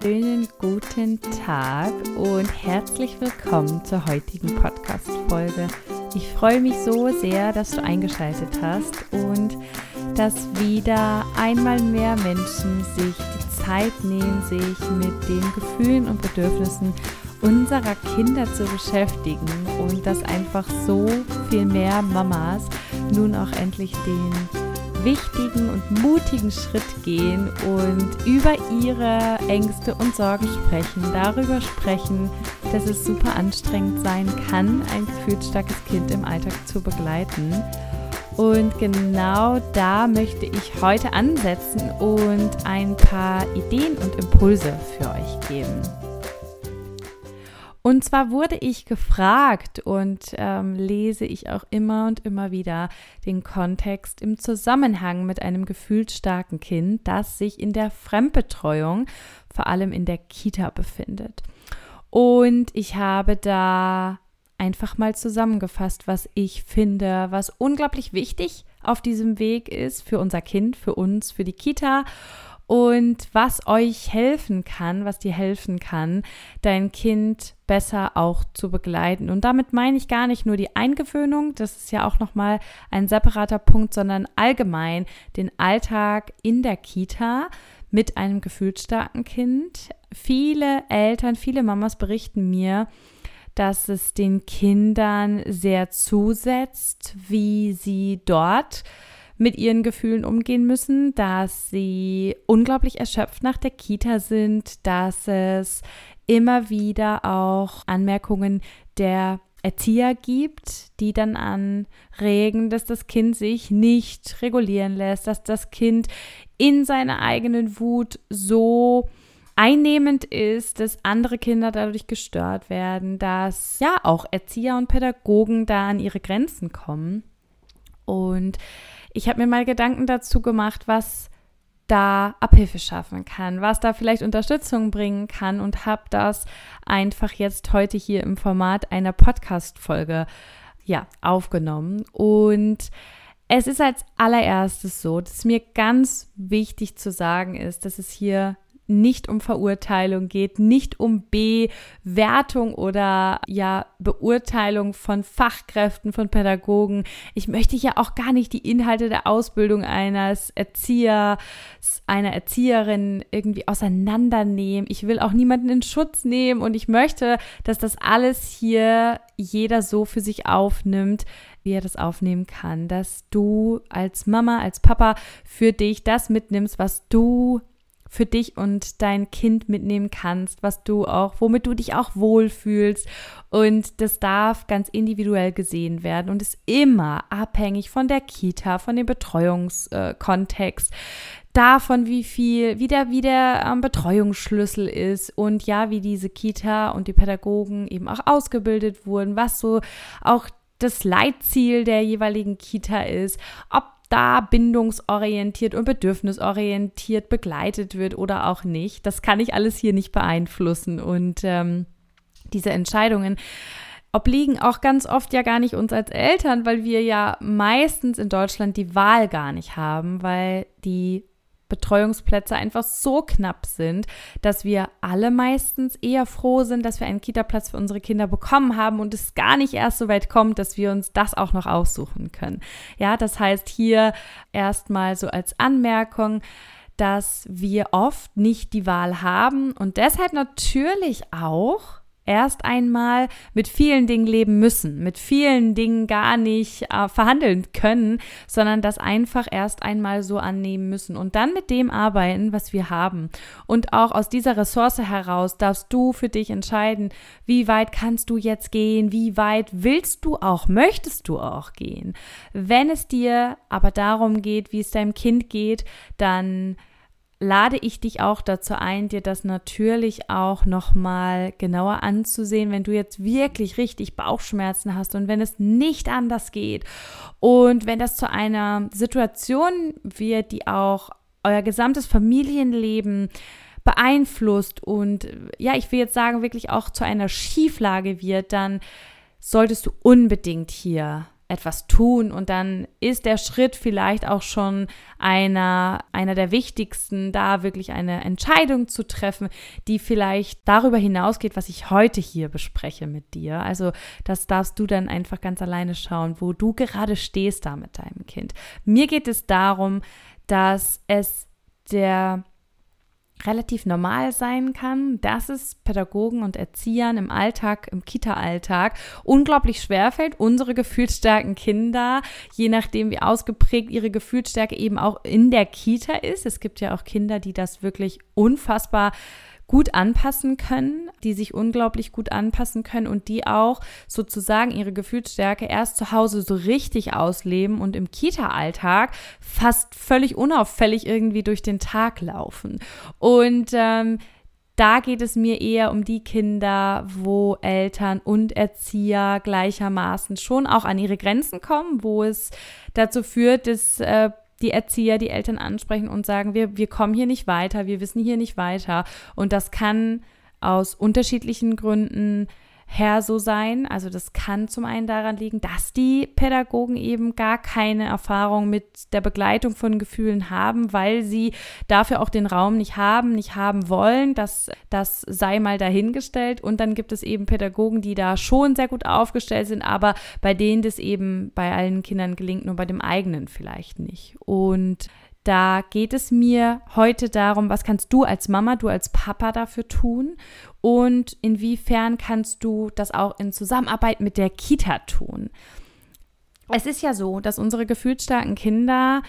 wunderschönen guten Tag und herzlich willkommen zur heutigen Podcast-Folge. Ich freue mich so sehr, dass du eingeschaltet hast und dass wieder einmal mehr Menschen sich die Zeit nehmen, sich mit den Gefühlen und Bedürfnissen unserer Kinder zu beschäftigen und dass einfach so viel mehr Mamas nun auch endlich den wichtigen und mutigen Schritt gehen und über ihre Ängste und Sorgen sprechen, darüber sprechen, dass es super anstrengend sein kann, ein gefühlsstarkes Kind im Alltag zu begleiten. Und genau da möchte ich heute ansetzen und ein paar Ideen und Impulse für euch geben. Und zwar wurde ich gefragt und ähm, lese ich auch immer und immer wieder den Kontext im Zusammenhang mit einem gefühlsstarken Kind, das sich in der Fremdbetreuung, vor allem in der Kita, befindet. Und ich habe da einfach mal zusammengefasst, was ich finde, was unglaublich wichtig auf diesem Weg ist für unser Kind, für uns, für die Kita und was euch helfen kann, was dir helfen kann, dein Kind besser auch zu begleiten. Und damit meine ich gar nicht nur die Eingewöhnung, das ist ja auch nochmal ein separater Punkt, sondern allgemein den Alltag in der Kita mit einem gefühlsstarken Kind. Viele Eltern, viele Mamas berichten mir, dass es den Kindern sehr zusetzt, wie sie dort mit ihren Gefühlen umgehen müssen, dass sie unglaublich erschöpft nach der Kita sind, dass es immer wieder auch Anmerkungen der Erzieher gibt, die dann anregen, dass das Kind sich nicht regulieren lässt, dass das Kind in seiner eigenen Wut so einnehmend ist, dass andere Kinder dadurch gestört werden, dass ja auch Erzieher und Pädagogen da an ihre Grenzen kommen. Und ich habe mir mal Gedanken dazu gemacht, was da Abhilfe schaffen kann, was da vielleicht Unterstützung bringen kann und habe das einfach jetzt heute hier im Format einer Podcast-Folge ja, aufgenommen. Und es ist als allererstes so, dass mir ganz wichtig zu sagen ist, dass es hier nicht um Verurteilung geht, nicht um Bewertung oder ja Beurteilung von Fachkräften, von Pädagogen. Ich möchte ja auch gar nicht die Inhalte der Ausbildung eines Erziehers, einer Erzieherin irgendwie auseinandernehmen. Ich will auch niemanden in Schutz nehmen und ich möchte, dass das alles hier jeder so für sich aufnimmt, wie er das aufnehmen kann, dass du als Mama, als Papa für dich das mitnimmst, was du für dich und dein Kind mitnehmen kannst, was du auch, womit du dich auch wohlfühlst. Und das darf ganz individuell gesehen werden und ist immer abhängig von der Kita, von dem Betreuungskontext. davon, wie viel, wie der, wie der ähm, Betreuungsschlüssel ist und ja, wie diese Kita und die Pädagogen eben auch ausgebildet wurden, was so auch das Leitziel der jeweiligen Kita ist, ob da bindungsorientiert und bedürfnisorientiert begleitet wird oder auch nicht. Das kann ich alles hier nicht beeinflussen. Und ähm, diese Entscheidungen obliegen auch ganz oft ja gar nicht uns als Eltern, weil wir ja meistens in Deutschland die Wahl gar nicht haben, weil die Betreuungsplätze einfach so knapp sind, dass wir alle meistens eher froh sind, dass wir einen Kita-Platz für unsere Kinder bekommen haben und es gar nicht erst so weit kommt, dass wir uns das auch noch aussuchen können. Ja, das heißt hier erstmal so als Anmerkung, dass wir oft nicht die Wahl haben und deshalb natürlich auch erst einmal mit vielen Dingen leben müssen, mit vielen Dingen gar nicht äh, verhandeln können, sondern das einfach erst einmal so annehmen müssen und dann mit dem arbeiten, was wir haben. Und auch aus dieser Ressource heraus darfst du für dich entscheiden, wie weit kannst du jetzt gehen, wie weit willst du auch, möchtest du auch gehen. Wenn es dir aber darum geht, wie es deinem Kind geht, dann lade ich dich auch dazu ein, dir das natürlich auch nochmal genauer anzusehen, wenn du jetzt wirklich richtig Bauchschmerzen hast und wenn es nicht anders geht. Und wenn das zu einer Situation wird, die auch euer gesamtes Familienleben beeinflusst und ja, ich will jetzt sagen, wirklich auch zu einer Schieflage wird, dann solltest du unbedingt hier etwas tun und dann ist der Schritt vielleicht auch schon einer, einer der wichtigsten, da wirklich eine Entscheidung zu treffen, die vielleicht darüber hinausgeht, was ich heute hier bespreche mit dir. Also das darfst du dann einfach ganz alleine schauen, wo du gerade stehst da mit deinem Kind. Mir geht es darum, dass es der relativ normal sein kann, dass es Pädagogen und Erziehern im Alltag, im Kita-Alltag unglaublich schwerfällt, unsere gefühlsstarken Kinder, je nachdem wie ausgeprägt ihre Gefühlsstärke eben auch in der Kita ist. Es gibt ja auch Kinder, die das wirklich unfassbar gut anpassen können, die sich unglaublich gut anpassen können und die auch sozusagen ihre Gefühlsstärke erst zu Hause so richtig ausleben und im Kita-Alltag fast völlig unauffällig irgendwie durch den Tag laufen. Und ähm, da geht es mir eher um die Kinder, wo Eltern und Erzieher gleichermaßen schon auch an ihre Grenzen kommen, wo es dazu führt, dass äh, die Erzieher, die Eltern ansprechen und sagen, wir, wir kommen hier nicht weiter, wir wissen hier nicht weiter. Und das kann aus unterschiedlichen Gründen her so sein. Also das kann zum einen daran liegen, dass die Pädagogen eben gar keine Erfahrung mit der Begleitung von Gefühlen haben, weil sie dafür auch den Raum nicht haben, nicht haben wollen. Das, das sei mal dahingestellt. Und dann gibt es eben Pädagogen, die da schon sehr gut aufgestellt sind, aber bei denen das eben bei allen Kindern gelingt, nur bei dem eigenen vielleicht nicht. Und da geht es mir heute darum, was kannst du als Mama, du als Papa dafür tun und inwiefern kannst du das auch in Zusammenarbeit mit der Kita tun. Es ist ja so, dass unsere gefühlsstarken Kinder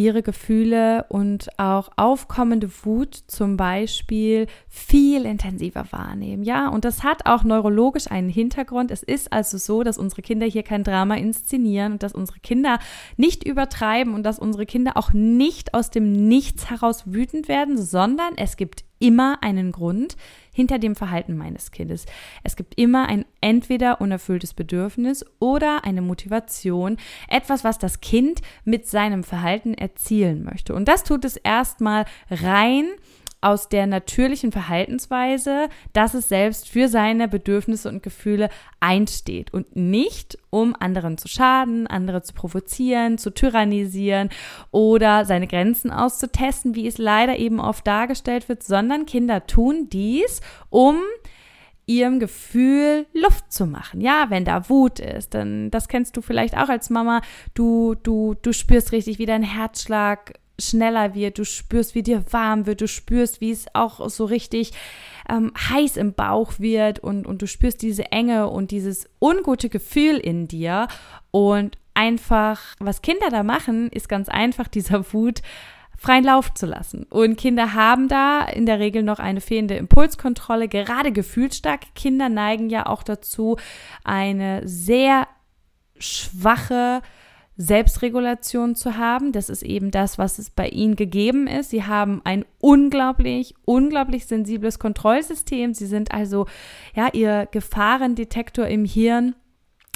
ihre Gefühle und auch aufkommende Wut zum Beispiel viel intensiver wahrnehmen. Ja, und das hat auch neurologisch einen Hintergrund. Es ist also so, dass unsere Kinder hier kein Drama inszenieren und dass unsere Kinder nicht übertreiben und dass unsere Kinder auch nicht aus dem Nichts heraus wütend werden, sondern es gibt immer einen Grund, hinter dem Verhalten meines Kindes. Es gibt immer ein entweder unerfülltes Bedürfnis oder eine Motivation, etwas, was das Kind mit seinem Verhalten erzielen möchte. Und das tut es erstmal rein aus der natürlichen Verhaltensweise, dass es selbst für seine Bedürfnisse und Gefühle einsteht und nicht, um anderen zu schaden, andere zu provozieren, zu tyrannisieren oder seine Grenzen auszutesten, wie es leider eben oft dargestellt wird, sondern Kinder tun dies, um ihrem Gefühl Luft zu machen. Ja, wenn da Wut ist, dann das kennst du vielleicht auch als Mama, du du du spürst richtig, wie dein Herzschlag schneller wird, du spürst, wie dir warm wird, du spürst, wie es auch so richtig ähm, heiß im Bauch wird und, und du spürst diese Enge und dieses ungute Gefühl in dir. Und einfach, was Kinder da machen, ist ganz einfach, dieser Wut freien Lauf zu lassen. Und Kinder haben da in der Regel noch eine fehlende Impulskontrolle. Gerade gefühlsstarke Kinder neigen ja auch dazu, eine sehr schwache Selbstregulation zu haben. Das ist eben das, was es bei ihnen gegeben ist. Sie haben ein unglaublich, unglaublich sensibles Kontrollsystem. Sie sind also, ja, ihr Gefahrendetektor im Hirn,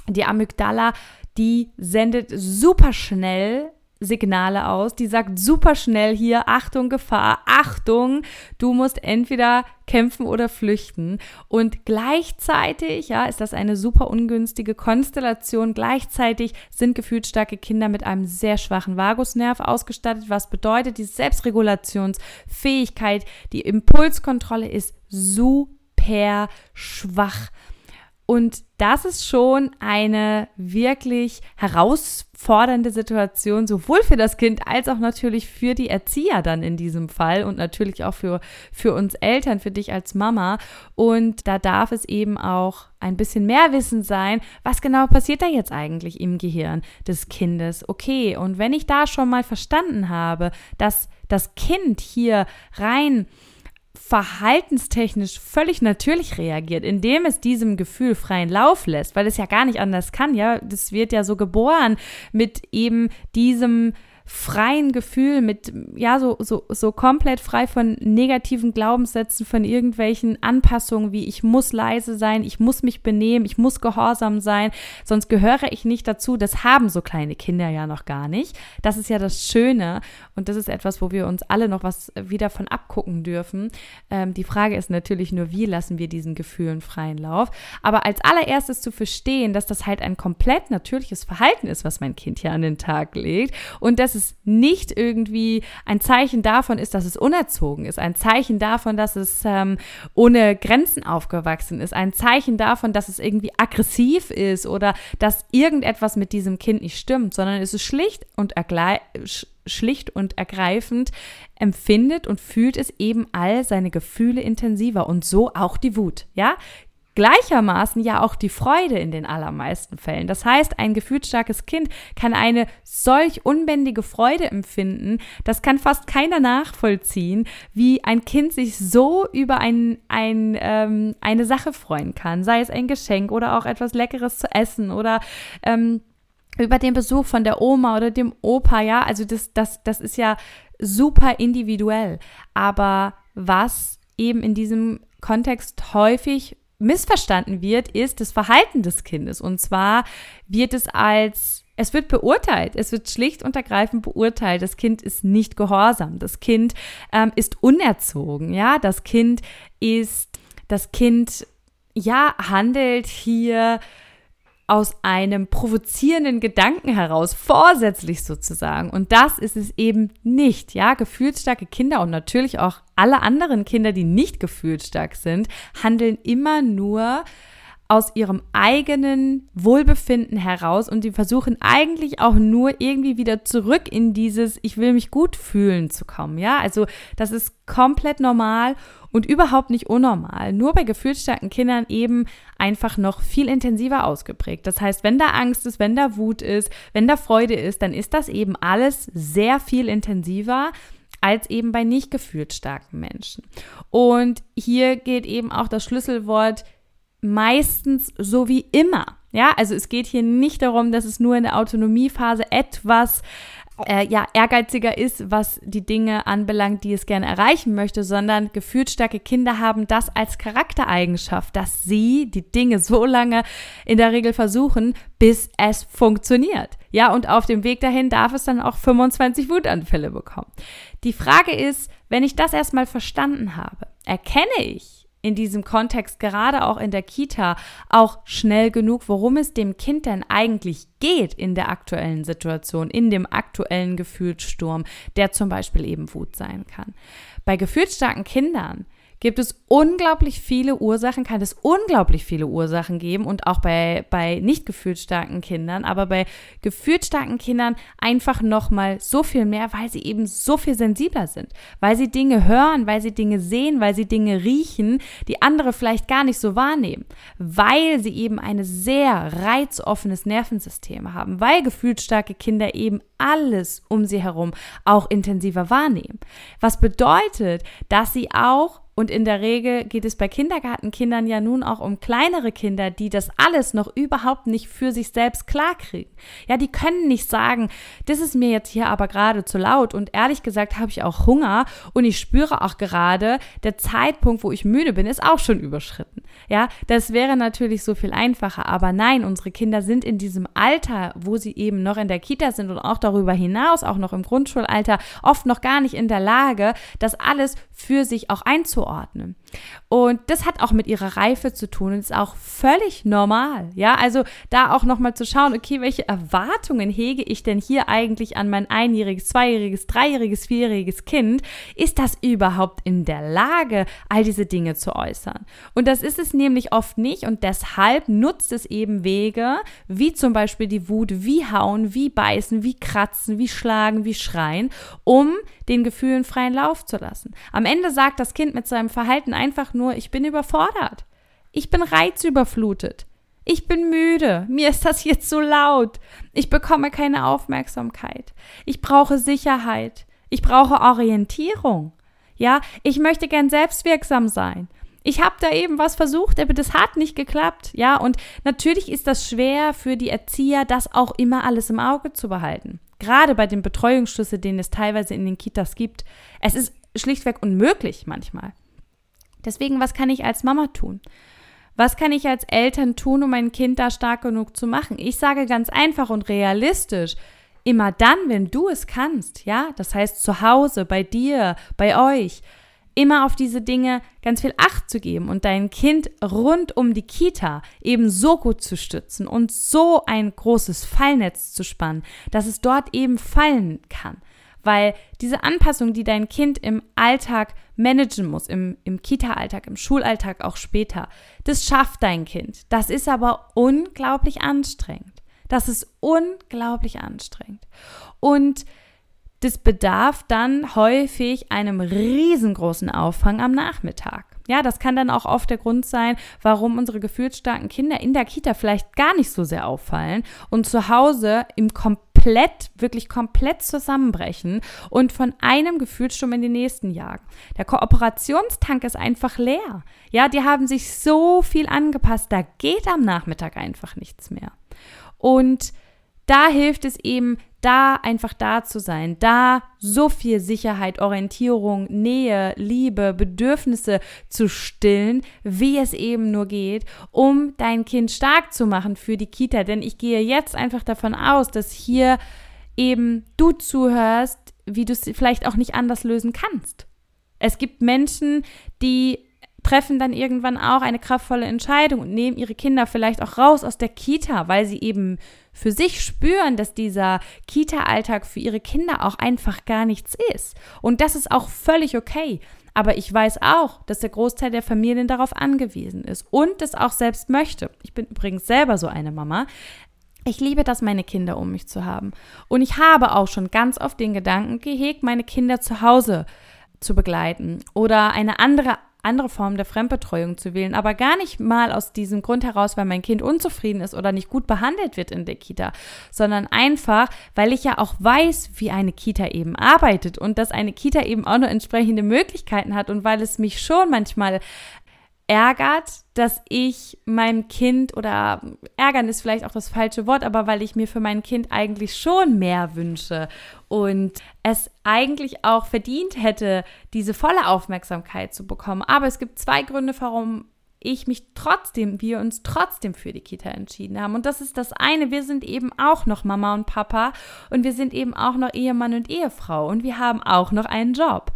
die Amygdala, die sendet super schnell Signale aus. Die sagt super schnell hier, Achtung, Gefahr, Achtung, du musst entweder kämpfen oder flüchten. Und gleichzeitig, ja, ist das eine super ungünstige Konstellation. Gleichzeitig sind gefühlsstarke Kinder mit einem sehr schwachen Vagusnerv ausgestattet, was bedeutet, die Selbstregulationsfähigkeit, die Impulskontrolle ist super schwach. Und das ist schon eine wirklich herausfordernde Situation, sowohl für das Kind als auch natürlich für die Erzieher dann in diesem Fall und natürlich auch für, für uns Eltern, für dich als Mama. Und da darf es eben auch ein bisschen mehr Wissen sein, was genau passiert da jetzt eigentlich im Gehirn des Kindes. Okay, und wenn ich da schon mal verstanden habe, dass das Kind hier rein verhaltenstechnisch völlig natürlich reagiert, indem es diesem Gefühl freien Lauf lässt, weil es ja gar nicht anders kann, ja, das wird ja so geboren mit eben diesem freien Gefühl, mit, ja, so, so, so komplett frei von negativen Glaubenssätzen, von irgendwelchen Anpassungen, wie ich muss leise sein, ich muss mich benehmen, ich muss gehorsam sein, sonst gehöre ich nicht dazu. Das haben so kleine Kinder ja noch gar nicht. Das ist ja das Schöne und das ist etwas, wo wir uns alle noch was wieder von abgucken dürfen. Ähm, die Frage ist natürlich nur, wie lassen wir diesen Gefühlen freien Lauf. Aber als allererstes zu verstehen, dass das halt ein komplett natürliches Verhalten ist, was mein Kind hier an den Tag legt und dass es nicht irgendwie ein Zeichen davon ist, dass es unerzogen ist, ein Zeichen davon, dass es ähm, ohne Grenzen aufgewachsen ist, ein Zeichen davon, dass es irgendwie aggressiv ist oder dass irgendetwas mit diesem Kind nicht stimmt, sondern es ist schlicht und schlicht und ergreifend empfindet und fühlt es eben all seine Gefühle intensiver und so auch die Wut. Ja, gleichermaßen ja auch die Freude in den allermeisten Fällen. Das heißt, ein gefühlsstarkes Kind kann eine solch unbändige Freude empfinden, das kann fast keiner nachvollziehen, wie ein Kind sich so über ein, ein, ähm, eine Sache freuen kann, sei es ein Geschenk oder auch etwas Leckeres zu essen oder ähm, über den Besuch von der Oma oder dem Opa, ja, also das, das, das ist ja super individuell. Aber was eben in diesem Kontext häufig missverstanden wird, ist das Verhalten des Kindes. Und zwar wird es als es wird beurteilt, es wird schlicht und ergreifend beurteilt. Das Kind ist nicht gehorsam, das Kind ähm, ist unerzogen, ja, das Kind ist, das Kind, ja, handelt hier aus einem provozierenden Gedanken heraus, vorsätzlich sozusagen. Und das ist es eben nicht. Ja, gefühlsstarke Kinder und natürlich auch alle anderen Kinder, die nicht gefühlsstark sind, handeln immer nur aus ihrem eigenen Wohlbefinden heraus und die versuchen eigentlich auch nur irgendwie wieder zurück in dieses Ich will mich gut fühlen zu kommen. Ja, also das ist komplett normal und überhaupt nicht unnormal. Nur bei gefühlsstarken Kindern eben einfach noch viel intensiver ausgeprägt. Das heißt, wenn da Angst ist, wenn da Wut ist, wenn da Freude ist, dann ist das eben alles sehr viel intensiver als eben bei nicht gefühlsstarken Menschen. Und hier geht eben auch das Schlüsselwort meistens so wie immer. Ja, also es geht hier nicht darum, dass es nur in der Autonomiephase etwas äh, ja, ehrgeiziger ist, was die Dinge anbelangt, die es gerne erreichen möchte, sondern gefühlsstarke Kinder haben das als Charaktereigenschaft, dass sie die Dinge so lange in der Regel versuchen, bis es funktioniert. Ja, und auf dem Weg dahin darf es dann auch 25 Wutanfälle bekommen. Die Frage ist, wenn ich das erstmal verstanden habe, erkenne ich, in diesem Kontext, gerade auch in der Kita, auch schnell genug, worum es dem Kind denn eigentlich geht in der aktuellen Situation, in dem aktuellen Gefühlssturm, der zum Beispiel eben Wut sein kann. Bei gefühlsstarken Kindern gibt es unglaublich viele Ursachen, kann es unglaublich viele Ursachen geben und auch bei, bei nicht gefühlsstarken Kindern, aber bei gefühlsstarken Kindern einfach nochmal so viel mehr, weil sie eben so viel sensibler sind, weil sie Dinge hören, weil sie Dinge sehen, weil sie Dinge riechen, die andere vielleicht gar nicht so wahrnehmen, weil sie eben ein sehr reizoffenes Nervensystem haben, weil gefühlsstarke Kinder eben alles um sie herum auch intensiver wahrnehmen. Was bedeutet, dass sie auch und in der Regel geht es bei Kindergartenkindern ja nun auch um kleinere Kinder, die das alles noch überhaupt nicht für sich selbst klarkriegen. Ja, die können nicht sagen, das ist mir jetzt hier aber gerade zu laut und ehrlich gesagt habe ich auch Hunger und ich spüre auch gerade, der Zeitpunkt, wo ich müde bin, ist auch schon überschritten. Ja, das wäre natürlich so viel einfacher, aber nein, unsere Kinder sind in diesem Alter, wo sie eben noch in der Kita sind und auch darüber hinaus, auch noch im Grundschulalter, oft noch gar nicht in der Lage, das alles für sich auch einzuordnen. Und das hat auch mit ihrer Reife zu tun und ist auch völlig normal. Ja, also da auch nochmal zu schauen, okay, welche Erwartungen hege ich denn hier eigentlich an mein einjähriges, zweijähriges, dreijähriges, vierjähriges Kind? Ist das überhaupt in der Lage, all diese Dinge zu äußern? Und das ist es nämlich oft nicht und deshalb nutzt es eben Wege, wie zum Beispiel die Wut, wie hauen, wie beißen, wie kratzen, wie schlagen, wie schreien, um den Gefühlen freien Lauf zu lassen. Am Ende sagt das Kind mit seinem Verhalten einfach nur, ich bin überfordert. Ich bin reizüberflutet. Ich bin müde. Mir ist das jetzt so laut. Ich bekomme keine Aufmerksamkeit. Ich brauche Sicherheit. Ich brauche Orientierung. Ja, ich möchte gern selbstwirksam sein. Ich habe da eben was versucht, aber das hat nicht geklappt. Ja, und natürlich ist das schwer für die Erzieher, das auch immer alles im Auge zu behalten. gerade bei den Betreuungsschlüsse, den es teilweise in den Kitas gibt, es ist schlichtweg unmöglich manchmal. Deswegen, was kann ich als Mama tun? Was kann ich als Eltern tun, um mein Kind da stark genug zu machen? Ich sage ganz einfach und realistisch, immer dann, wenn du es kannst, ja, das heißt zu Hause, bei dir, bei euch, immer auf diese Dinge ganz viel Acht zu geben und dein Kind rund um die Kita eben so gut zu stützen und so ein großes Fallnetz zu spannen, dass es dort eben fallen kann. Weil diese Anpassung, die dein Kind im Alltag managen muss, im, im Kita-Alltag, im Schulalltag auch später, das schafft dein Kind. Das ist aber unglaublich anstrengend. Das ist unglaublich anstrengend. Und das bedarf dann häufig einem riesengroßen Auffang am Nachmittag. Ja, das kann dann auch oft der Grund sein, warum unsere gefühlsstarken Kinder in der Kita vielleicht gar nicht so sehr auffallen und zu Hause im komplett, wirklich komplett zusammenbrechen und von einem Gefühlssturm in den nächsten jagen. Der Kooperationstank ist einfach leer. Ja, die haben sich so viel angepasst, da geht am Nachmittag einfach nichts mehr. Und da hilft es eben, da einfach da zu sein, da so viel Sicherheit, Orientierung, Nähe, Liebe, Bedürfnisse zu stillen, wie es eben nur geht, um dein Kind stark zu machen für die Kita. Denn ich gehe jetzt einfach davon aus, dass hier eben du zuhörst, wie du es vielleicht auch nicht anders lösen kannst. Es gibt Menschen, die treffen dann irgendwann auch eine kraftvolle Entscheidung und nehmen ihre Kinder vielleicht auch raus aus der Kita, weil sie eben für sich spüren, dass dieser Kita-Alltag für ihre Kinder auch einfach gar nichts ist. Und das ist auch völlig okay. Aber ich weiß auch, dass der Großteil der Familien darauf angewiesen ist und es auch selbst möchte. Ich bin übrigens selber so eine Mama. Ich liebe das, meine Kinder um mich zu haben. Und ich habe auch schon ganz oft den Gedanken gehegt, meine Kinder zu Hause zu begleiten oder eine andere andere Formen der Fremdbetreuung zu wählen, aber gar nicht mal aus diesem Grund heraus, weil mein Kind unzufrieden ist oder nicht gut behandelt wird in der Kita, sondern einfach, weil ich ja auch weiß, wie eine Kita eben arbeitet und dass eine Kita eben auch nur entsprechende Möglichkeiten hat und weil es mich schon manchmal ärgert, dass ich meinem Kind oder ärgern ist vielleicht auch das falsche Wort, aber weil ich mir für mein Kind eigentlich schon mehr wünsche und es eigentlich auch verdient hätte, diese volle Aufmerksamkeit zu bekommen. Aber es gibt zwei Gründe, warum ich mich trotzdem, wir uns trotzdem für die Kita entschieden haben. Und das ist das eine, wir sind eben auch noch Mama und Papa und wir sind eben auch noch Ehemann und Ehefrau und wir haben auch noch einen Job.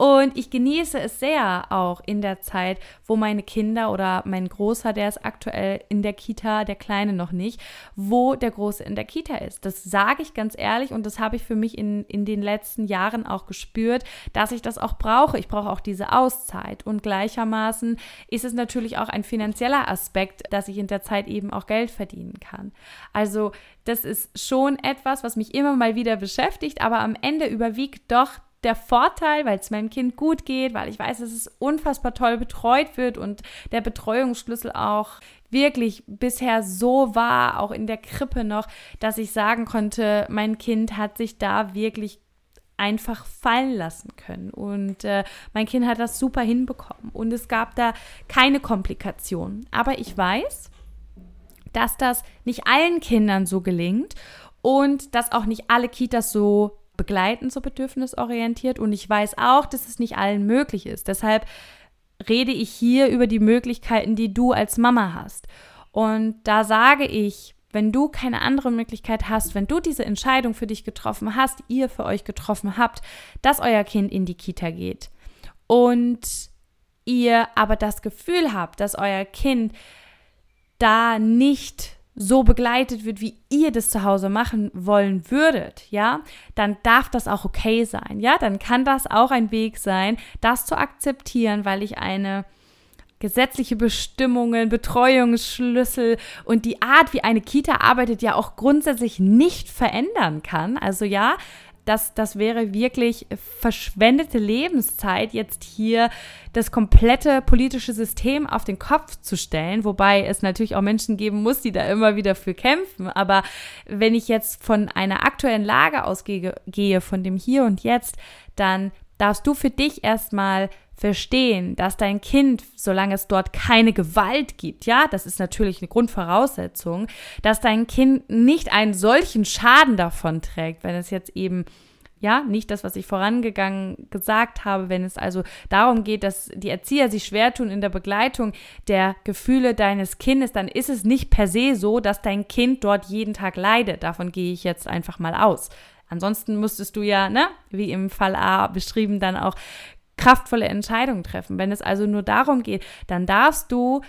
Und ich genieße es sehr auch in der Zeit, wo meine Kinder oder mein Großer, der ist aktuell in der Kita, der Kleine noch nicht, wo der Große in der Kita ist. Das sage ich ganz ehrlich und das habe ich für mich in, in den letzten Jahren auch gespürt, dass ich das auch brauche. Ich brauche auch diese Auszeit. Und gleichermaßen ist es natürlich auch ein finanzieller Aspekt, dass ich in der Zeit eben auch Geld verdienen kann. Also das ist schon etwas, was mich immer mal wieder beschäftigt, aber am Ende überwiegt doch der Vorteil, weil es meinem Kind gut geht, weil ich weiß, dass es unfassbar toll betreut wird und der Betreuungsschlüssel auch wirklich bisher so war, auch in der Krippe noch, dass ich sagen konnte, mein Kind hat sich da wirklich einfach fallen lassen können. Und äh, mein Kind hat das super hinbekommen. Und es gab da keine Komplikationen. Aber ich weiß, dass das nicht allen Kindern so gelingt und dass auch nicht alle Kitas so begleiten, so bedürfnisorientiert. Und ich weiß auch, dass es nicht allen möglich ist. Deshalb rede ich hier über die Möglichkeiten, die du als Mama hast. Und da sage ich, wenn du keine andere Möglichkeit hast, wenn du diese Entscheidung für dich getroffen hast, ihr für euch getroffen habt, dass euer Kind in die Kita geht und ihr aber das Gefühl habt, dass euer Kind da nicht so begleitet wird, wie ihr das zu Hause machen wollen würdet, ja, dann darf das auch okay sein, ja, dann kann das auch ein Weg sein, das zu akzeptieren, weil ich eine gesetzliche Bestimmungen, Betreuungsschlüssel und die Art, wie eine Kita arbeitet, ja auch grundsätzlich nicht verändern kann. Also ja, das, das wäre wirklich verschwendete Lebenszeit, jetzt hier das komplette politische System auf den Kopf zu stellen, wobei es natürlich auch Menschen geben muss, die da immer wieder für kämpfen. Aber wenn ich jetzt von einer aktuellen Lage ausgehe, gehe, von dem Hier und Jetzt, dann darfst du für dich erstmal verstehen, dass dein Kind, solange es dort keine Gewalt gibt, ja, das ist natürlich eine Grundvoraussetzung, dass dein Kind nicht einen solchen Schaden davon trägt, wenn es jetzt eben ja, nicht das, was ich vorangegangen gesagt habe, wenn es also darum geht, dass die Erzieher sich schwer tun in der Begleitung der Gefühle deines Kindes, dann ist es nicht per se so, dass dein Kind dort jeden Tag leidet. Davon gehe ich jetzt einfach mal aus. Ansonsten müsstest du ja, ne, wie im Fall A beschrieben, dann auch kraftvolle Entscheidungen treffen. Wenn es also nur darum geht, dann darfst du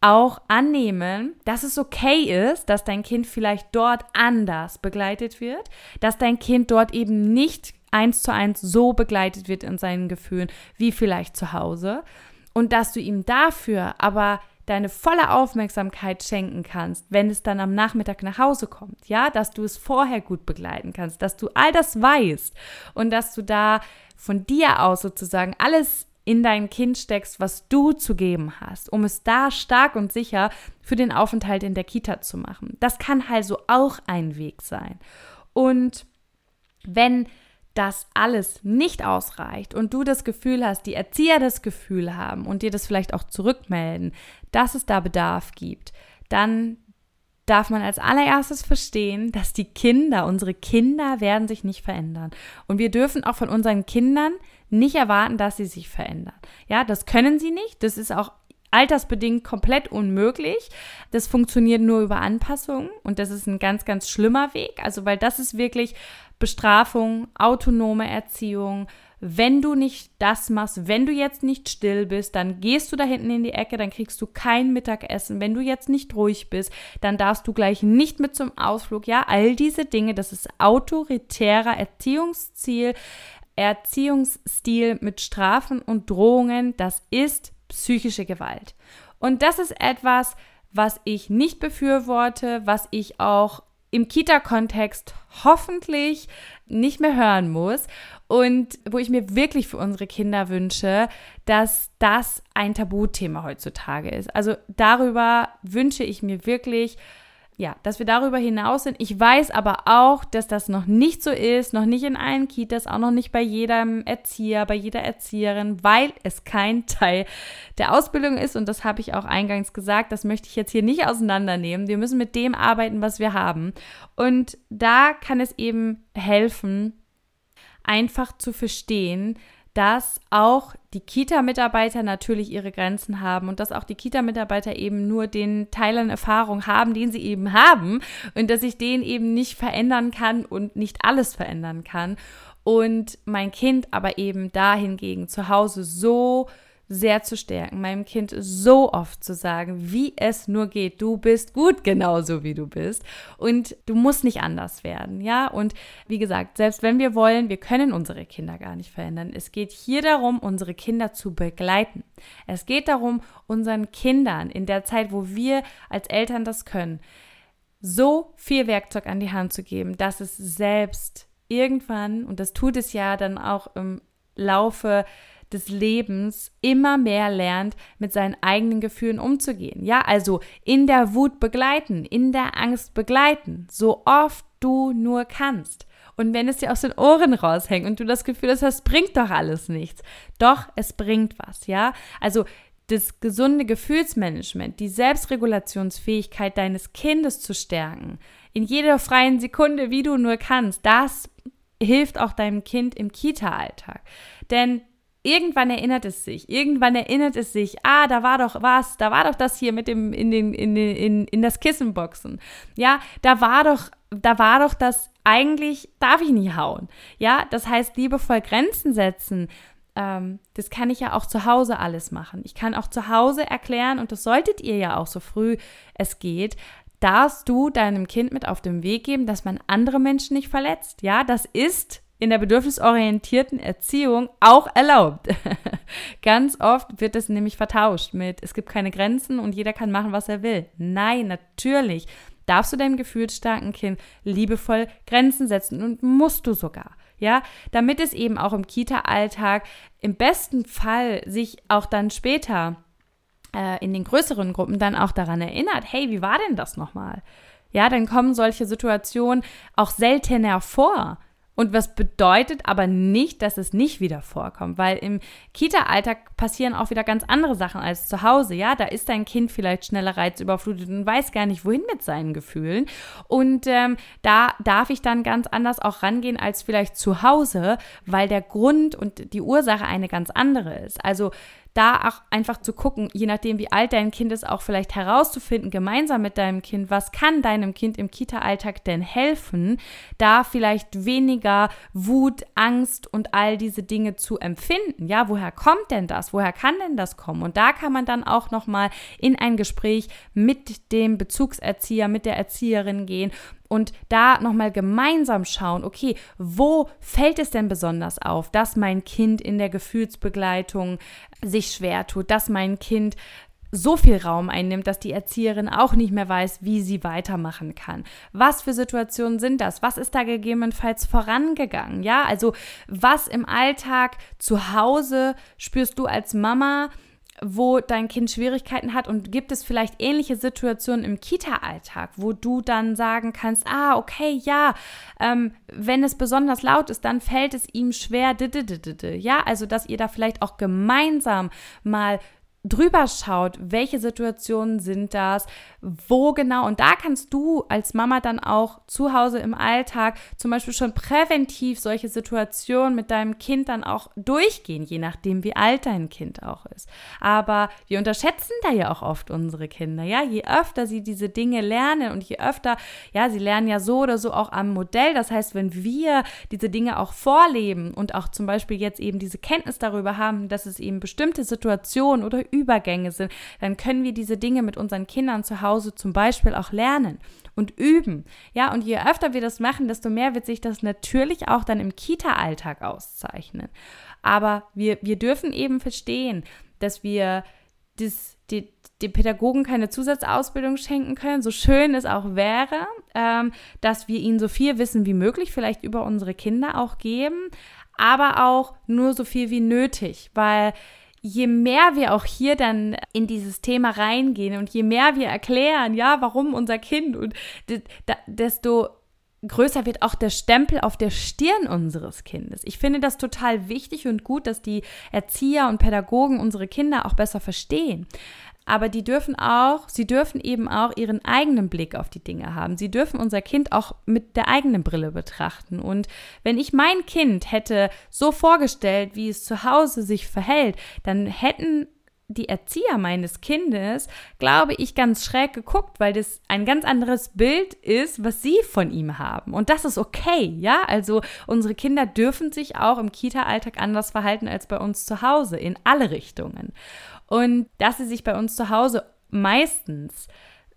auch annehmen, dass es okay ist, dass dein Kind vielleicht dort anders begleitet wird, dass dein Kind dort eben nicht eins zu eins so begleitet wird in seinen Gefühlen wie vielleicht zu Hause und dass du ihm dafür aber deine volle Aufmerksamkeit schenken kannst, wenn es dann am Nachmittag nach Hause kommt, ja, dass du es vorher gut begleiten kannst, dass du all das weißt und dass du da von dir aus sozusagen alles in dein Kind steckst, was du zu geben hast, um es da stark und sicher für den Aufenthalt in der Kita zu machen. Das kann also auch ein Weg sein. Und wenn das alles nicht ausreicht und du das Gefühl hast, die Erzieher das Gefühl haben und dir das vielleicht auch zurückmelden, dass es da Bedarf gibt, dann darf man als allererstes verstehen, dass die Kinder, unsere Kinder werden sich nicht verändern. Und wir dürfen auch von unseren Kindern nicht erwarten, dass sie sich verändern. Ja, das können sie nicht. Das ist auch altersbedingt komplett unmöglich. Das funktioniert nur über Anpassung und das ist ein ganz, ganz schlimmer Weg. Also, weil das ist wirklich Bestrafung, autonome Erziehung, wenn du nicht das machst, wenn du jetzt nicht still bist, dann gehst du da hinten in die Ecke, dann kriegst du kein Mittagessen. Wenn du jetzt nicht ruhig bist, dann darfst du gleich nicht mit zum Ausflug. Ja, all diese Dinge, das ist autoritärer Erziehungsziel, Erziehungsstil mit Strafen und Drohungen, das ist psychische Gewalt. Und das ist etwas, was ich nicht befürworte, was ich auch im Kita-Kontext hoffentlich nicht mehr hören muss und wo ich mir wirklich für unsere Kinder wünsche, dass das ein Tabuthema heutzutage ist. Also darüber wünsche ich mir wirklich, ja, dass wir darüber hinaus sind. Ich weiß aber auch, dass das noch nicht so ist, noch nicht in allen Kitas, auch noch nicht bei jedem Erzieher, bei jeder Erzieherin, weil es kein Teil der Ausbildung ist. Und das habe ich auch eingangs gesagt. Das möchte ich jetzt hier nicht auseinandernehmen. Wir müssen mit dem arbeiten, was wir haben. Und da kann es eben helfen, einfach zu verstehen, dass auch die Kita-Mitarbeiter natürlich ihre Grenzen haben und dass auch die Kita-Mitarbeiter eben nur den Teil an Erfahrung haben, den sie eben haben und dass ich den eben nicht verändern kann und nicht alles verändern kann. Und mein Kind aber eben dahingegen zu Hause so sehr zu stärken, meinem Kind so oft zu sagen, wie es nur geht. Du bist gut genauso wie du bist und du musst nicht anders werden, ja? Und wie gesagt, selbst wenn wir wollen, wir können unsere Kinder gar nicht verändern. Es geht hier darum, unsere Kinder zu begleiten. Es geht darum, unseren Kindern in der Zeit, wo wir als Eltern das können, so viel Werkzeug an die Hand zu geben, dass es selbst irgendwann, und das tut es ja dann auch im Laufe des Lebens immer mehr lernt, mit seinen eigenen Gefühlen umzugehen. Ja, also in der Wut begleiten, in der Angst begleiten, so oft du nur kannst. Und wenn es dir aus den Ohren raushängt und du das Gefühl hast, das bringt doch alles nichts. Doch, es bringt was, ja? Also das gesunde Gefühlsmanagement, die Selbstregulationsfähigkeit deines Kindes zu stärken, in jeder freien Sekunde, wie du nur kannst, das hilft auch deinem Kind im Kita-Alltag. Denn irgendwann erinnert es sich, irgendwann erinnert es sich, ah, da war doch was, da war doch das hier mit dem in den in den in, in das Kissenboxen. Ja, da war doch da war doch das eigentlich darf ich nie hauen. Ja, das heißt liebevoll Grenzen setzen. Ähm, das kann ich ja auch zu Hause alles machen. Ich kann auch zu Hause erklären und das solltet ihr ja auch so früh es geht, darfst du deinem Kind mit auf den Weg geben, dass man andere Menschen nicht verletzt. Ja, das ist in der bedürfnisorientierten Erziehung auch erlaubt. Ganz oft wird es nämlich vertauscht mit, es gibt keine Grenzen und jeder kann machen, was er will. Nein, natürlich darfst du deinem gefühlsstarken Kind liebevoll Grenzen setzen und musst du sogar. Ja, damit es eben auch im Kita-Alltag im besten Fall sich auch dann später äh, in den größeren Gruppen dann auch daran erinnert, hey, wie war denn das nochmal? Ja, dann kommen solche Situationen auch seltener vor Und was bedeutet aber nicht, dass es nicht wieder vorkommt, weil im Kita-Alltag passieren auch wieder ganz andere Sachen als zu Hause. Ja, da ist dein Kind vielleicht schneller reizüberflutet und weiß gar nicht, wohin mit seinen Gefühlen. Und ähm, da darf ich dann ganz anders auch rangehen als vielleicht zu Hause, weil der Grund und die Ursache eine ganz andere ist. Also da auch einfach zu gucken, je nachdem, wie alt dein Kind ist, auch vielleicht herauszufinden, gemeinsam mit deinem Kind, was kann deinem Kind im Kita-Alltag denn helfen, da vielleicht weniger Wut, Angst und all diese Dinge zu empfinden. Ja, woher kommt denn das? Woher kann denn das kommen? Und da kann man dann auch nochmal in ein Gespräch mit dem Bezugserzieher, mit der Erzieherin gehen und da nochmal gemeinsam schauen, okay, wo fällt es denn besonders auf, dass mein Kind in der Gefühlsbegleitung sich schwer tut, dass mein Kind so viel Raum einnimmt, dass die Erzieherin auch nicht mehr weiß, wie sie weitermachen kann. Was für Situationen sind das? Was ist da gegebenenfalls vorangegangen? Ja, also was im Alltag zu Hause spürst du als Mama? Wo dein Kind Schwierigkeiten hat und gibt es vielleicht ähnliche Situationen im Kita-Alltag, wo du dann sagen kannst, ah, okay, ja, ähm, wenn es besonders laut ist, dann fällt es ihm schwer, ja, also dass ihr da vielleicht auch gemeinsam mal drüber schaut, welche Situationen sind das, wo genau. Und da kannst du als Mama dann auch zu Hause im Alltag zum Beispiel schon präventiv solche Situationen mit deinem Kind dann auch durchgehen, je nachdem, wie alt dein Kind auch ist. Aber wir unterschätzen da ja auch oft unsere Kinder. Ja, je öfter sie diese Dinge lernen und je öfter, ja, sie lernen ja so oder so auch am Modell. Das heißt, wenn wir diese Dinge auch vorleben und auch zum Beispiel jetzt eben diese Kenntnis darüber haben, dass es eben bestimmte Situationen oder Übergänge sind, dann können wir diese Dinge mit unseren Kindern zu Hause zum Beispiel auch lernen und üben. Ja, und je öfter wir das machen, desto mehr wird sich das natürlich auch dann im Kita-Alltag auszeichnen. Aber wir, wir dürfen eben verstehen, dass wir das, die, den Pädagogen keine Zusatzausbildung schenken können, so schön es auch wäre, ähm, dass wir ihnen so viel Wissen wie möglich vielleicht über unsere Kinder auch geben, aber auch nur so viel wie nötig, weil je mehr wir auch hier dann in dieses Thema reingehen und je mehr wir erklären, ja, warum unser Kind und desto größer wird auch der Stempel auf der Stirn unseres Kindes. Ich finde das total wichtig und gut, dass die Erzieher und Pädagogen unsere Kinder auch besser verstehen aber die dürfen auch, sie dürfen eben auch ihren eigenen Blick auf die Dinge haben. Sie dürfen unser Kind auch mit der eigenen Brille betrachten. Und wenn ich mein Kind hätte so vorgestellt, wie es zu Hause sich verhält, dann hätten die Erzieher meines Kindes, glaube ich, ganz schräg geguckt, weil das ein ganz anderes Bild ist, was sie von ihm haben. Und das ist okay, ja? Also unsere Kinder dürfen sich auch im Kita-Alltag anders verhalten als bei uns zu Hause, in alle Richtungen. Und dass sie sich bei uns zu Hause meistens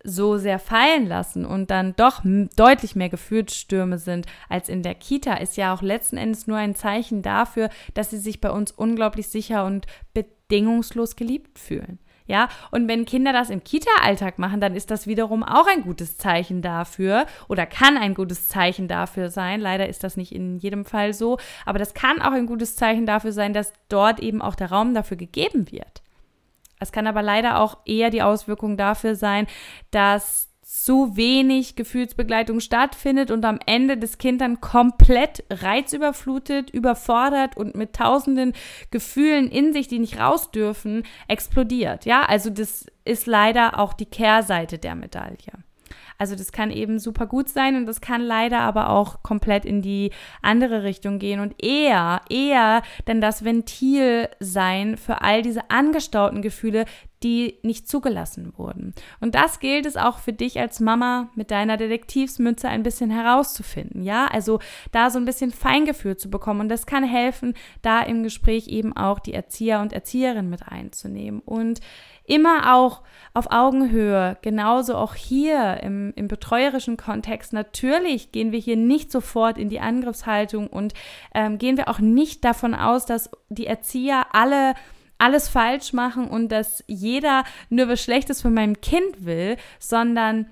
so sehr fallen lassen und dann doch deutlich mehr Gefühlsstürme sind als in der Kita, ist ja auch letzten Endes nur ein Zeichen dafür, dass sie sich bei uns unglaublich sicher und bedingungslos geliebt fühlen. Ja, und wenn Kinder das im Kita-Alltag machen, dann ist das wiederum auch ein gutes Zeichen dafür oder kann ein gutes Zeichen dafür sein. Leider ist das nicht in jedem Fall so, aber das kann auch ein gutes Zeichen dafür sein, dass dort eben auch der Raum dafür gegeben wird. Es kann aber leider auch eher die Auswirkung dafür sein, dass zu wenig Gefühlsbegleitung stattfindet und am Ende das Kind dann komplett reizüberflutet, überfordert und mit tausenden Gefühlen in sich, die nicht raus dürfen, explodiert. Ja, also das ist leider auch die Kehrseite der Medaille. Also das kann eben super gut sein und das kann leider aber auch komplett in die andere Richtung gehen. Und eher, eher denn das Ventil sein für all diese angestauten Gefühle, die nicht zugelassen wurden. Und das gilt es auch für dich als Mama mit deiner Detektivsmütze ein bisschen herauszufinden. Ja, also da so ein bisschen Feingefühl zu bekommen. Und das kann helfen, da im Gespräch eben auch die Erzieher und Erzieherinnen mit einzunehmen. Und immer auch auf Augenhöhe, genauso auch hier im, im betreuerischen Kontext. Natürlich gehen wir hier nicht sofort in die Angriffshaltung und ähm, gehen wir auch nicht davon aus, dass die Erzieher alle alles falsch machen und dass jeder nur was Schlechtes von meinem Kind will, sondern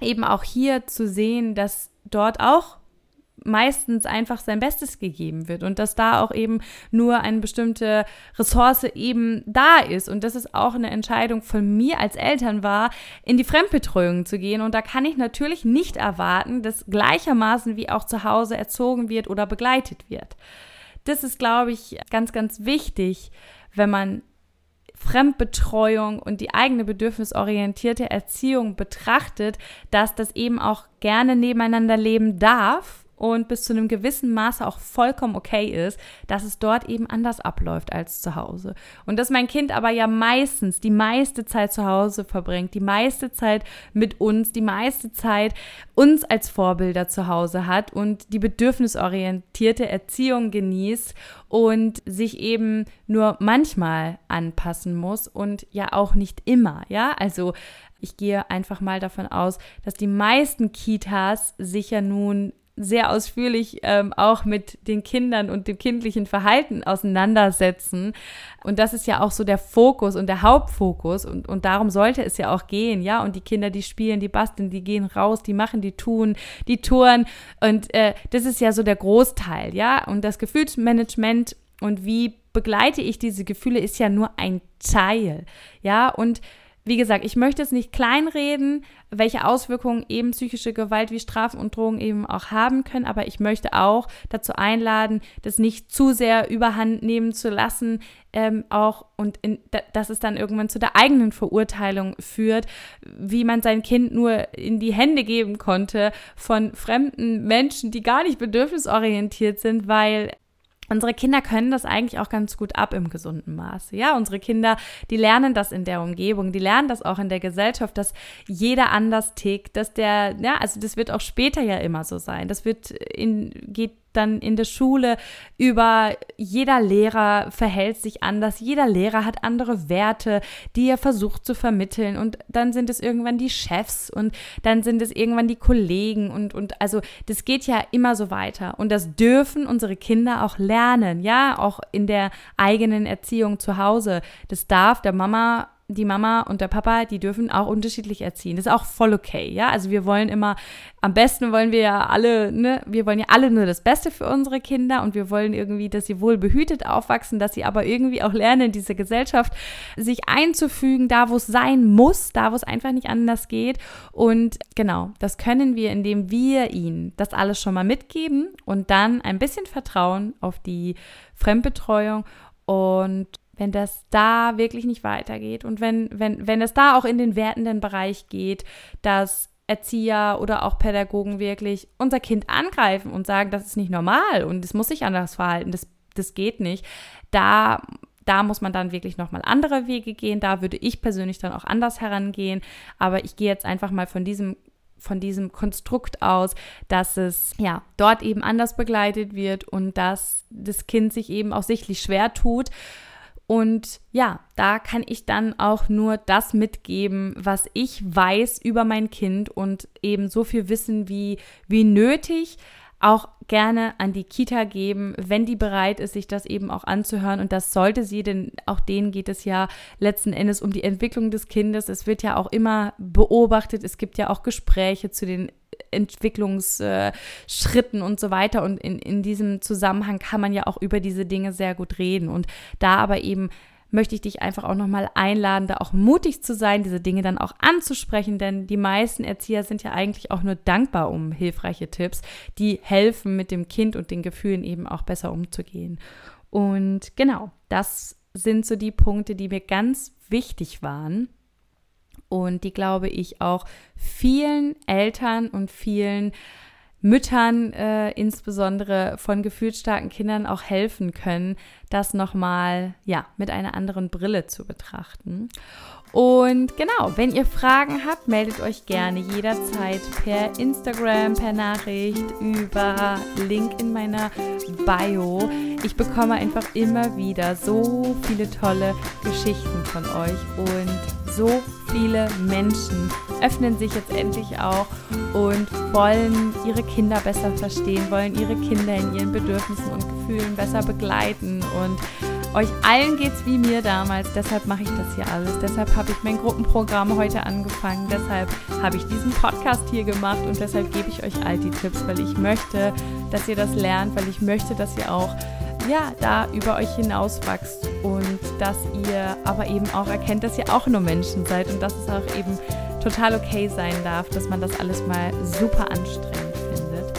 eben auch hier zu sehen, dass dort auch meistens einfach sein Bestes gegeben wird und dass da auch eben nur eine bestimmte Ressource eben da ist. Und das ist auch eine Entscheidung von mir als Eltern war, in die Fremdbetreuung zu gehen. Und da kann ich natürlich nicht erwarten, dass gleichermaßen wie auch zu Hause erzogen wird oder begleitet wird. Das ist, glaube ich, ganz, ganz wichtig, wenn man Fremdbetreuung und die eigene bedürfnisorientierte Erziehung betrachtet, dass das eben auch gerne nebeneinander leben darf und bis zu einem gewissen Maße auch vollkommen okay ist, dass es dort eben anders abläuft als zu Hause. Und dass mein Kind aber ja meistens die meiste Zeit zu Hause verbringt, die meiste Zeit mit uns, die meiste Zeit uns als Vorbilder zu Hause hat und die bedürfnisorientierte Erziehung genießt und sich eben nur manchmal anpassen muss und ja auch nicht immer, ja? Also ich gehe einfach mal davon aus, dass die meisten Kitas sich ja nun sehr ausführlich ähm, auch mit den Kindern und dem kindlichen Verhalten auseinandersetzen. Und das ist ja auch so der Fokus und der Hauptfokus. Und, und darum sollte es ja auch gehen, ja. Und die Kinder, die spielen, die basteln, die gehen raus, die machen, die tun, die touren. Und äh, das ist ja so der Großteil, ja. Und das Gefühlsmanagement und wie begleite ich diese Gefühle ist ja nur ein Teil, ja. Und wie gesagt, ich möchte es nicht kleinreden, welche Auswirkungen eben psychische Gewalt wie Strafen und Drogen eben auch haben können, aber ich möchte auch dazu einladen, das nicht zu sehr überhand nehmen zu lassen, ähm, auch und in, dass es dann irgendwann zu der eigenen Verurteilung führt, wie man sein Kind nur in die Hände geben konnte von fremden Menschen, die gar nicht bedürfnisorientiert sind, weil Unsere Kinder können das eigentlich auch ganz gut ab im gesunden Maße. Ja, unsere Kinder, die lernen das in der Umgebung, die lernen das auch in der Gesellschaft, dass jeder anders tickt, dass der, ja, also das wird auch später ja immer so sein. Das wird in, geht dann in der Schule über jeder Lehrer verhält sich anders, jeder Lehrer hat andere Werte, die er versucht zu vermitteln und dann sind es irgendwann die Chefs und dann sind es irgendwann die Kollegen und und also das geht ja immer so weiter und das dürfen unsere Kinder auch lernen, ja, auch in der eigenen Erziehung zu Hause. Das darf der Mama die Mama und der Papa, die dürfen auch unterschiedlich erziehen. Das ist auch voll okay, ja. Also wir wollen immer, am besten wollen wir ja alle, ne, wir wollen ja alle nur das Beste für unsere Kinder und wir wollen irgendwie, dass sie wohl behütet aufwachsen, dass sie aber irgendwie auch lernen, in diese Gesellschaft sich einzufügen, da wo es sein muss, da wo es einfach nicht anders geht. Und genau, das können wir, indem wir ihnen das alles schon mal mitgeben und dann ein bisschen Vertrauen auf die Fremdbetreuung und wenn das da wirklich nicht weitergeht und wenn, wenn, wenn es da auch in den wertenden Bereich geht, dass Erzieher oder auch Pädagogen wirklich unser Kind angreifen und sagen, das ist nicht normal und es muss sich anders verhalten, das, das geht nicht, da, da muss man dann wirklich nochmal andere Wege gehen. Da würde ich persönlich dann auch anders herangehen. Aber ich gehe jetzt einfach mal von diesem von diesem Konstrukt aus, dass es ja dort eben anders begleitet wird und dass das Kind sich eben auch sichtlich schwer tut und ja, da kann ich dann auch nur das mitgeben, was ich weiß über mein Kind und eben so viel Wissen wie, wie nötig auch gerne an die Kita geben, wenn die bereit ist, sich das eben auch anzuhören. Und das sollte sie, denn auch denen geht es ja letzten Endes um die Entwicklung des Kindes. Es wird ja auch immer beobachtet. Es gibt ja auch Gespräche zu den Entwicklungsschritten und so weiter. Und in, in diesem Zusammenhang kann man ja auch über diese Dinge sehr gut reden. Und da aber eben möchte ich dich einfach auch nochmal einladen, da auch mutig zu sein, diese Dinge dann auch anzusprechen, denn die meisten Erzieher sind ja eigentlich auch nur dankbar um hilfreiche Tipps, die helfen, mit dem Kind und den Gefühlen eben auch besser umzugehen. Und genau, das sind so die Punkte, die mir ganz wichtig waren und die, glaube ich, auch vielen Eltern und vielen Müttern, äh, insbesondere von gefühlsstarken Kindern, auch helfen können, das nochmal ja, mit einer anderen Brille zu betrachten. Und genau, wenn ihr Fragen habt, meldet euch gerne jederzeit per Instagram, per Nachricht, über Link in meiner Bio. Ich bekomme einfach immer wieder so viele tolle Geschichten von euch und so viele Menschen öffnen sich jetzt endlich auch und wollen ihre Kinder besser verstehen, wollen ihre Kinder in ihren Bedürfnissen und Gefühlen besser begleiten und Euch allen geht es wie mir damals, deshalb mache ich das hier alles. Deshalb habe ich mein Gruppenprogramm heute angefangen. Deshalb habe ich diesen Podcast hier gemacht und deshalb gebe ich euch all die Tipps, weil ich möchte, dass ihr das lernt, weil ich möchte, dass ihr auch ja, da über euch hinaus wächst und dass ihr aber eben auch erkennt, dass ihr auch nur Menschen seid und dass es auch eben total okay sein darf, dass man das alles mal super anstrengend findet.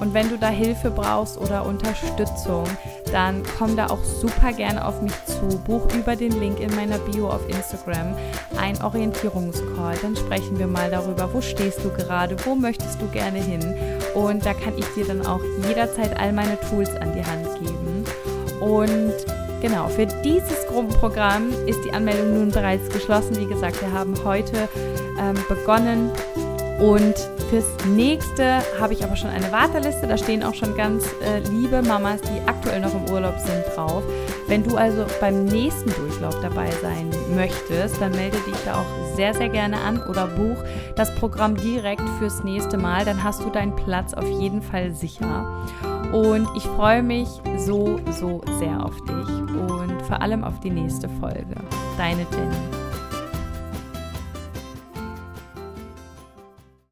Und wenn du da Hilfe brauchst oder Unterstützung, dann komm da auch super gerne auf mich zu. Buch über den Link in meiner Bio auf Instagram ein Orientierungscall. Dann sprechen wir mal darüber, wo stehst du gerade, wo möchtest du gerne hin. Und da kann ich dir dann auch jederzeit all meine Tools an die Hand geben. Und genau, für dieses Gruppenprogramm ist die Anmeldung nun bereits geschlossen. Wie gesagt, wir haben heute ähm, begonnen und fürs nächste habe ich aber schon eine Warteliste. Da stehen auch schon ganz äh, liebe Mamas, die aktuell noch im Urlaub sind, drauf. Wenn du also beim nächsten Durchlauf dabei sein möchtest, dann melde dich da auch sehr, sehr gerne an oder buch das Programm direkt fürs nächste Mal. Dann hast du deinen Platz auf jeden Fall sicher. Und ich freue mich so, so sehr auf dich und vor allem auf die nächste Folge. Deine Jenny.